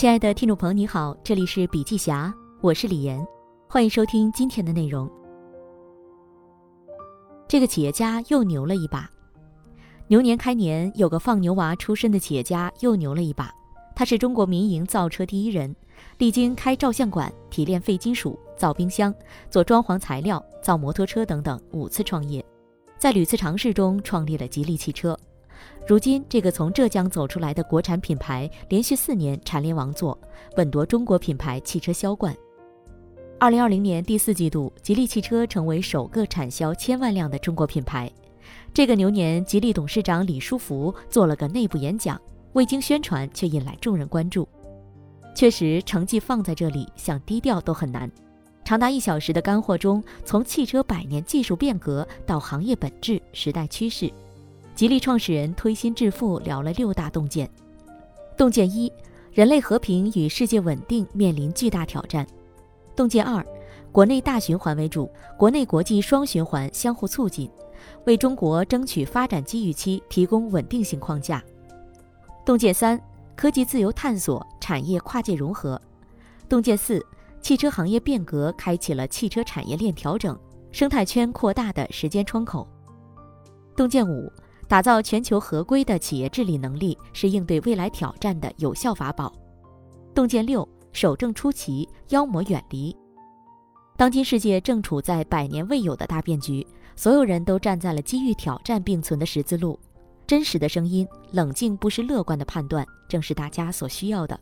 亲爱的听众朋友，你好，这里是笔记侠，我是李岩，欢迎收听今天的内容。这个企业家又牛了一把。牛年开年，有个放牛娃出身的企业家又牛了一把。他是中国民营造车第一人，历经开照相馆、提炼废金属、造冰箱、做装潢材料、造摩托车等等五次创业，在屡次尝试中创立了吉利汽车。如今，这个从浙江走出来的国产品牌，连续四年蝉联王座，稳夺中国品牌汽车销冠。二零二零年第四季度，吉利汽车成为首个产销千万辆的中国品牌。这个牛年，吉利董事长李书福做了个内部演讲，未经宣传却引来众人关注。确实，成绩放在这里，想低调都很难。长达一小时的干货中，从汽车百年技术变革到行业本质、时代趋势。吉利创始人推心置腹聊了六大洞见。洞见一：人类和平与世界稳定面临巨大挑战。洞见二：国内大循环为主，国内国际双循环相互促进，为中国争取发展机遇期提供稳定性框架。洞见三：科技自由探索，产业跨界融合。洞见四：汽车行业变革开启了汽车产业链调整、生态圈扩大的时间窗口。洞见五。打造全球合规的企业治理能力是应对未来挑战的有效法宝。洞见六：守正出奇，妖魔远离。当今世界正处在百年未有的大变局，所有人都站在了机遇挑战并存的十字路。真实的声音，冷静不失乐观的判断，正是大家所需要的。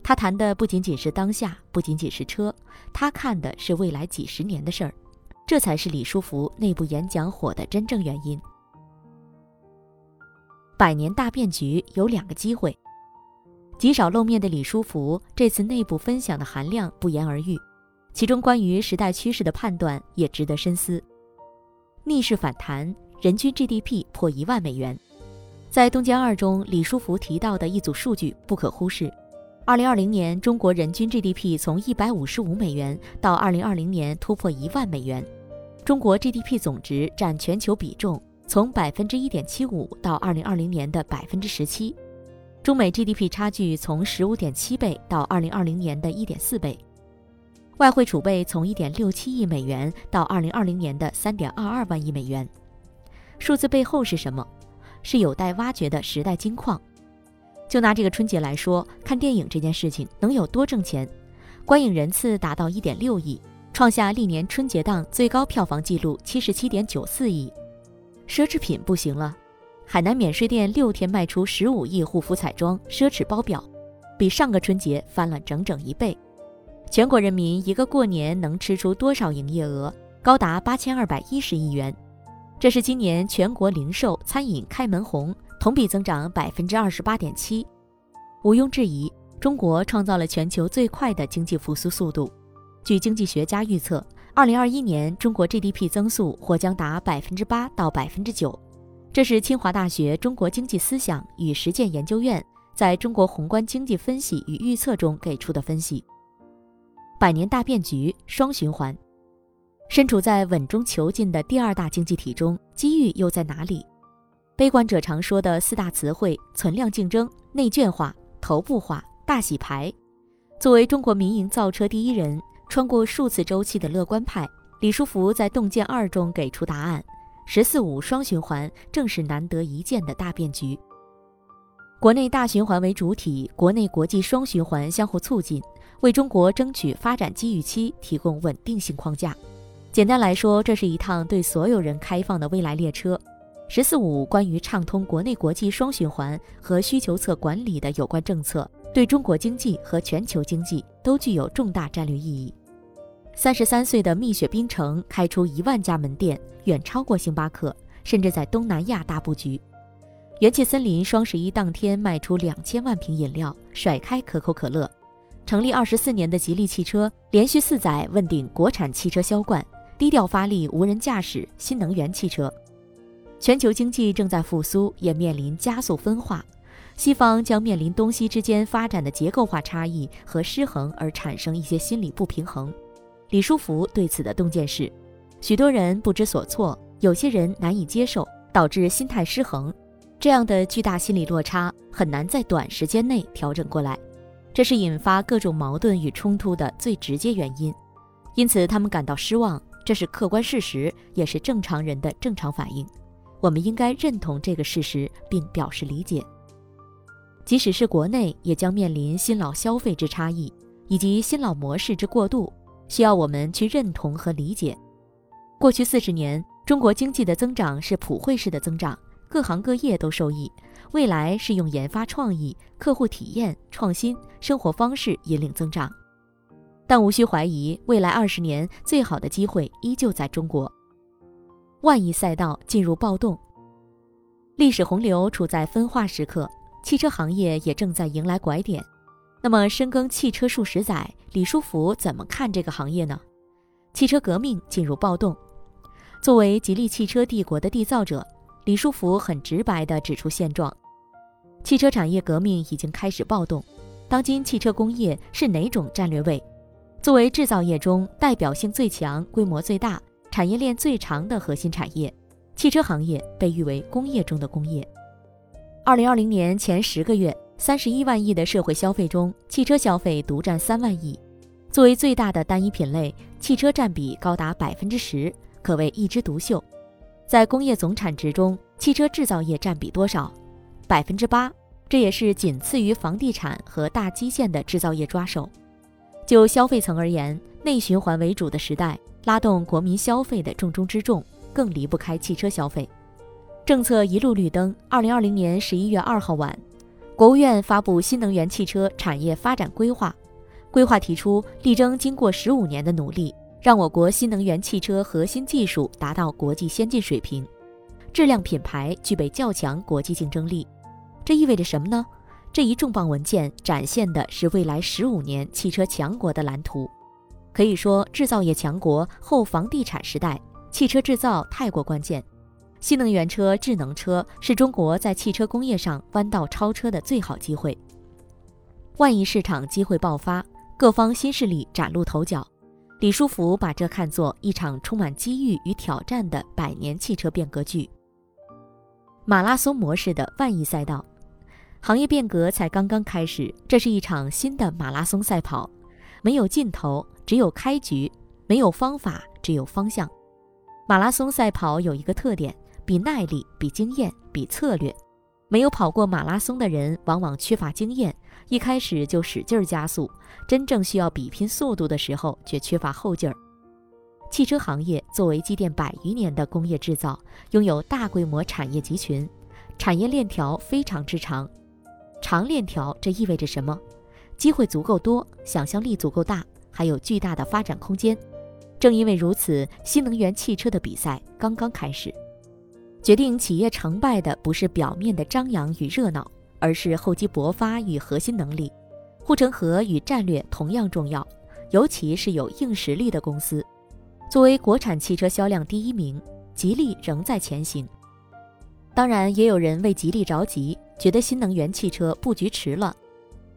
他谈的不仅仅是当下，不仅仅是车，他看的是未来几十年的事儿。这才是李书福内部演讲火的真正原因。百年大变局有两个机会，极少露面的李书福这次内部分享的含量不言而喻，其中关于时代趋势的判断也值得深思。逆势反弹，人均 GDP 破一万美元，在东京二中，李书福提到的一组数据不可忽视：二零二零年中国人均 GDP 从一百五十五美元到二零二零年突破一万美元，中国 GDP 总值占全球比重。从百分之一点七五到二零二零年的百分之十七，中美 GDP 差距从十五点七倍到二零二零年的一点四倍，外汇储备从一点六七亿美元到二零二零年的三点二二万亿美元。数字背后是什么？是有待挖掘的时代金矿。就拿这个春节来说，看电影这件事情能有多挣钱？观影人次达到一点六亿，创下历年春节档最高票房纪录七十七点九四亿。奢侈品不行了，海南免税店六天卖出十五亿护肤彩妆、奢侈包表，比上个春节翻了整整一倍。全国人民一个过年能吃出多少营业额？高达八千二百一十亿元，这是今年全国零售餐饮开门红，同比增长百分之二十八点七。毋庸置疑，中国创造了全球最快的经济复苏速度。据经济学家预测。二零二一年，中国 GDP 增速或将达百分之八到百分之九，这是清华大学中国经济思想与实践研究院在中国宏观经济分析与预测中给出的分析。百年大变局，双循环，身处在稳中求进的第二大经济体中，机遇又在哪里？悲观者常说的四大词汇：存量竞争、内卷化、头部化、大洗牌。作为中国民营造车第一人。穿过数次周期的乐观派李书福在洞见二中给出答案：“十四五双循环正是难得一见的大变局。国内大循环为主体，国内国际双循环相互促进，为中国争取发展机遇期提供稳定性框架。简单来说，这是一趟对所有人开放的未来列车。十四五关于畅通国内国际双循环和需求侧管理的有关政策，对中国经济和全球经济都具有重大战略意义。”三十三岁的蜜雪冰城开出一万家门店，远超过星巴克，甚至在东南亚大布局。元气森林双十一当天卖出两千万瓶饮料，甩开可口可乐。成立二十四年的吉利汽车连续四载问鼎国产汽车销冠，低调发力无人驾驶、新能源汽车。全球经济正在复苏，也面临加速分化，西方将面临东西之间发展的结构化差异和失衡，而产生一些心理不平衡。李书福对此的洞见是：许多人不知所措，有些人难以接受，导致心态失衡。这样的巨大心理落差很难在短时间内调整过来。这是引发各种矛盾与冲突的最直接原因。因此，他们感到失望，这是客观事实，也是正常人的正常反应。我们应该认同这个事实，并表示理解。即使是国内，也将面临新老消费之差异，以及新老模式之过渡，需要我们去认同和理解。过去四十年，中国经济的增长是普惠式的增长，各行各业都受益。未来是用研发创意、客户体验、创新生活方式引领增长。但无需怀疑，未来二十年最好的机会依旧在中国。万亿赛道进入暴动，历史洪流处在分化时刻，汽车行业也正在迎来拐点。那么，深耕汽车数十载，李书福怎么看这个行业呢？汽车革命进入暴动。作为吉利汽车帝国的缔造者，李书福很直白地指出现状：汽车产业革命已经开始暴动。当今汽车工业是哪种战略位？作为制造业中代表性最强、规模最大、产业链最长的核心产业，汽车行业被誉为工业中的工业。二零二零年前十个月，三十一万亿的社会消费中，汽车消费独占三万亿。作为最大的单一品类，汽车占比高达百分之十，可谓一枝独秀。在工业总产值中，汽车制造业占比多少？百分之八，这也是仅次于房地产和大基建的制造业抓手。就消费层而言，内循环为主的时代，拉动国民消费的重中之重，更离不开汽车消费。政策一路绿灯。二零二零年十一月二号晚，国务院发布新能源汽车产业发展规划。规划提出，力争经过十五年的努力，让我国新能源汽车核心技术达到国际先进水平，质量品牌具备较强国际竞争力。这意味着什么呢？这一重磅文件展现的是未来十五年汽车强国的蓝图。可以说，制造业强国后房地产时代，汽车制造太过关键。新能源车、智能车是中国在汽车工业上弯道超车的最好机会。万亿市场机会爆发，各方新势力崭露头角。李书福把这看作一场充满机遇与挑战的百年汽车变革剧。马拉松模式的万亿赛道。行业变革才刚刚开始，这是一场新的马拉松赛跑，没有尽头，只有开局；没有方法，只有方向。马拉松赛跑有一个特点，比耐力，比经验，比策略。没有跑过马拉松的人，往往缺乏经验，一开始就使劲加速，真正需要比拼速度的时候，却缺乏后劲儿。汽车行业作为积淀百余年的工业制造，拥有大规模产业集群，产业链条非常之长。长链条，这意味着什么？机会足够多，想象力足够大，还有巨大的发展空间。正因为如此，新能源汽车的比赛刚刚开始。决定企业成败的不是表面的张扬与热闹，而是厚积薄发与核心能力。护城河与战略同样重要，尤其是有硬实力的公司。作为国产汽车销量第一名，吉利仍在前行。当然，也有人为吉利着急。觉得新能源汽车布局迟了。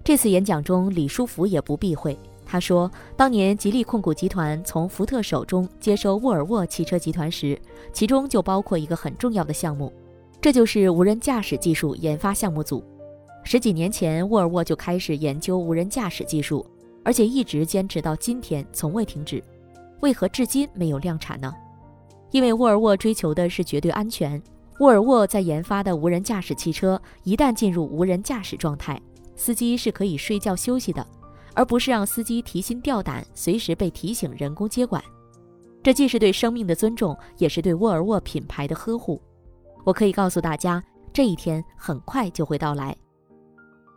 这次演讲中，李书福也不避讳。他说，当年吉利控股集团从福特手中接收沃尔沃汽车集团时，其中就包括一个很重要的项目，这就是无人驾驶技术研发项目组。十几年前，沃尔沃就开始研究无人驾驶技术，而且一直坚持到今天，从未停止。为何至今没有量产呢？因为沃尔沃追求的是绝对安全。沃尔沃在研发的无人驾驶汽车，一旦进入无人驾驶状态，司机是可以睡觉休息的，而不是让司机提心吊胆，随时被提醒人工接管。这既是对生命的尊重，也是对沃尔沃品牌的呵护。我可以告诉大家，这一天很快就会到来。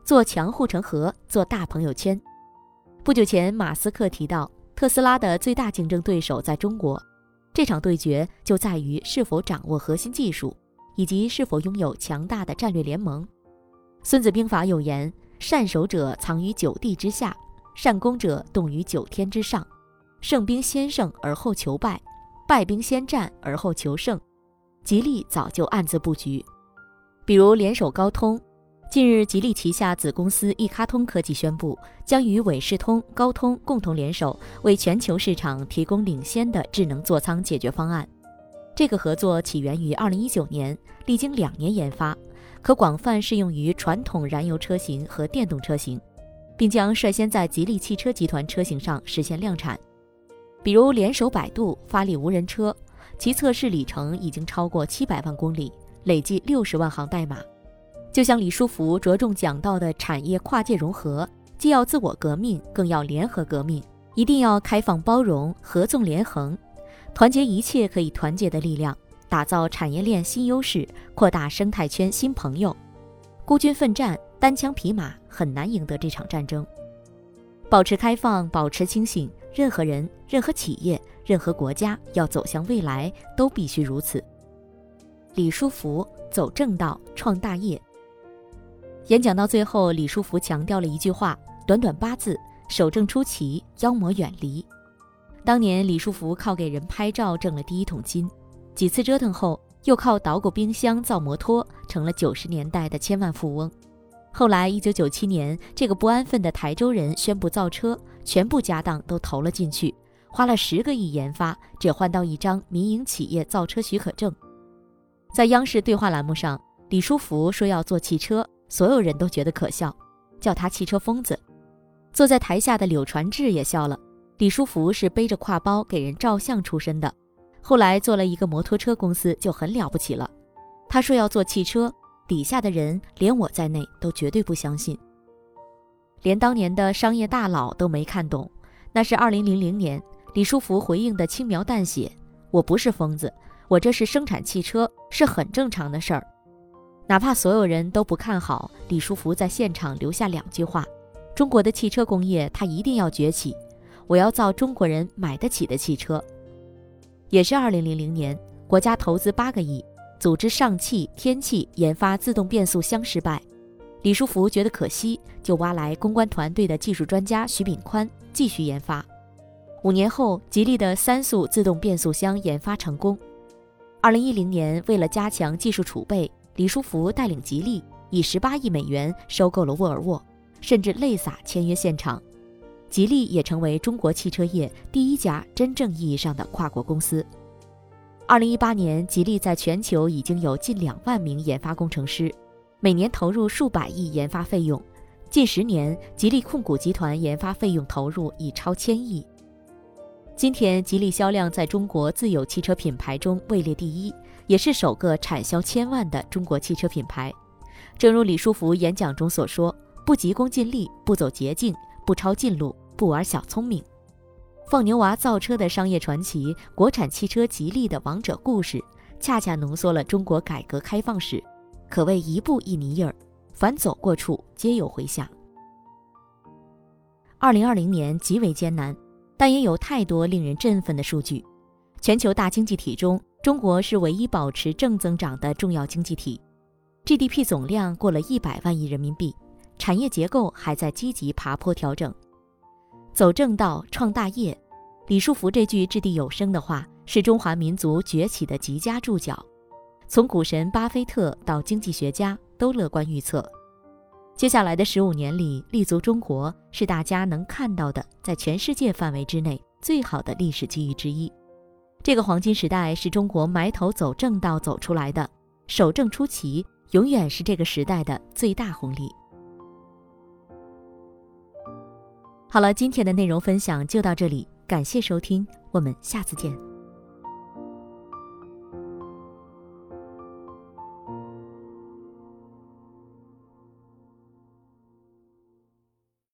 做强护城河，做大朋友圈。不久前，马斯克提到，特斯拉的最大竞争对手在中国，这场对决就在于是否掌握核心技术。以及是否拥有强大的战略联盟？《孙子兵法》有言：“善守者藏于九地之下，善攻者动于九天之上。胜兵先胜而后求败，败兵先战而后求胜。”吉利早就暗自布局，比如联手高通。近日，吉利旗下子公司易卡通科技宣布，将与伟世通、高通共同联手，为全球市场提供领先的智能座舱解决方案。这个合作起源于2019年，历经两年研发，可广泛适用于传统燃油车型和电动车型。并将率先在吉利汽车集团车型上实现量产。比如联手百度发力无人车，其测试里程已经超过七百万公里，累计六十万行代码。就像李书福着重讲到的产业跨界融合，既要自我革命，更要联合革命，一定要开放包容、合纵连横，团结一切可以团结的力量，打造产业链新优势，扩大生态圈新朋友。孤军奋战，单枪匹马很难赢得这场战争。保持开放，保持清醒。任何人、任何企业、任何国家要走向未来，都必须如此。李书福走正道，创大业。演讲到最后，李书福强调了一句话：短短八字，守正出奇，妖魔远离。当年李书福靠给人拍照挣了第一桶金，几次折腾后，又靠捣鼓冰箱、造摩托，成了九十年代的千万富翁。后来，一九九七年，这个不安分的台州人宣布造车，全部家当都投了进去，花了十个亿研发，只换到一张民营企业造车许可证。在央视对话栏目上，李书福说要做汽车，所有人都觉得可笑，叫他汽车疯子。坐在台下的柳传志也笑了。李书福是背着挎包给人照相出身的，后来做了一个摩托车公司就很了不起了。他说要做汽车。底下的人，连我在内都绝对不相信，连当年的商业大佬都没看懂。那是二零零零年，李书福回应的轻描淡写：“我不是疯子，我这是生产汽车，是很正常的事儿。”哪怕所有人都不看好，李书福在现场留下两句话：“中国的汽车工业，它一定要崛起，我要造中国人买得起的汽车。”也是二零零零年，国家投资八个亿。组织上汽、天气研发自动变速箱失败，李书福觉得可惜，就挖来公关团队的技术专家徐炳宽继续研发。五年后，吉利的三速自动变速箱研发成功。二零一零年，为了加强技术储备，李书福带领吉利以十八亿美元收购了沃尔沃，甚至泪洒签约现场。吉利也成为中国汽车业第一家真正意义上的跨国公司。二零一八年，吉利在全球已经有近两万名研发工程师，每年投入数百亿研发费用。近十年，吉利控股集团研发费用投入已超千亿。今天，吉利销量在中国自有汽车品牌中位列第一，也是首个产销千万的中国汽车品牌。正如李书福演讲中所说：“不急功近利，不走捷径，不抄近路，不玩小聪明。”放牛娃造车的商业传奇，国产汽车吉利的王者故事，恰恰浓缩了中国改革开放史，可谓一步一泥印儿，凡走过处皆有回响。二零二零年极为艰难，但也有太多令人振奋的数据。全球大经济体中，中国是唯一保持正增长的重要经济体，GDP 总量过了一百万亿人民币，产业结构还在积极爬坡调整。走正道，创大业。李书福这句掷地有声的话，是中华民族崛起的极佳注脚。从股神巴菲特到经济学家，都乐观预测，接下来的十五年里，立足中国是大家能看到的，在全世界范围之内最好的历史机遇之一。这个黄金时代是中国埋头走正道走出来的，守正出奇，永远是这个时代的最大红利。好了，今天的内容分享就到这里，感谢收听，我们下次见。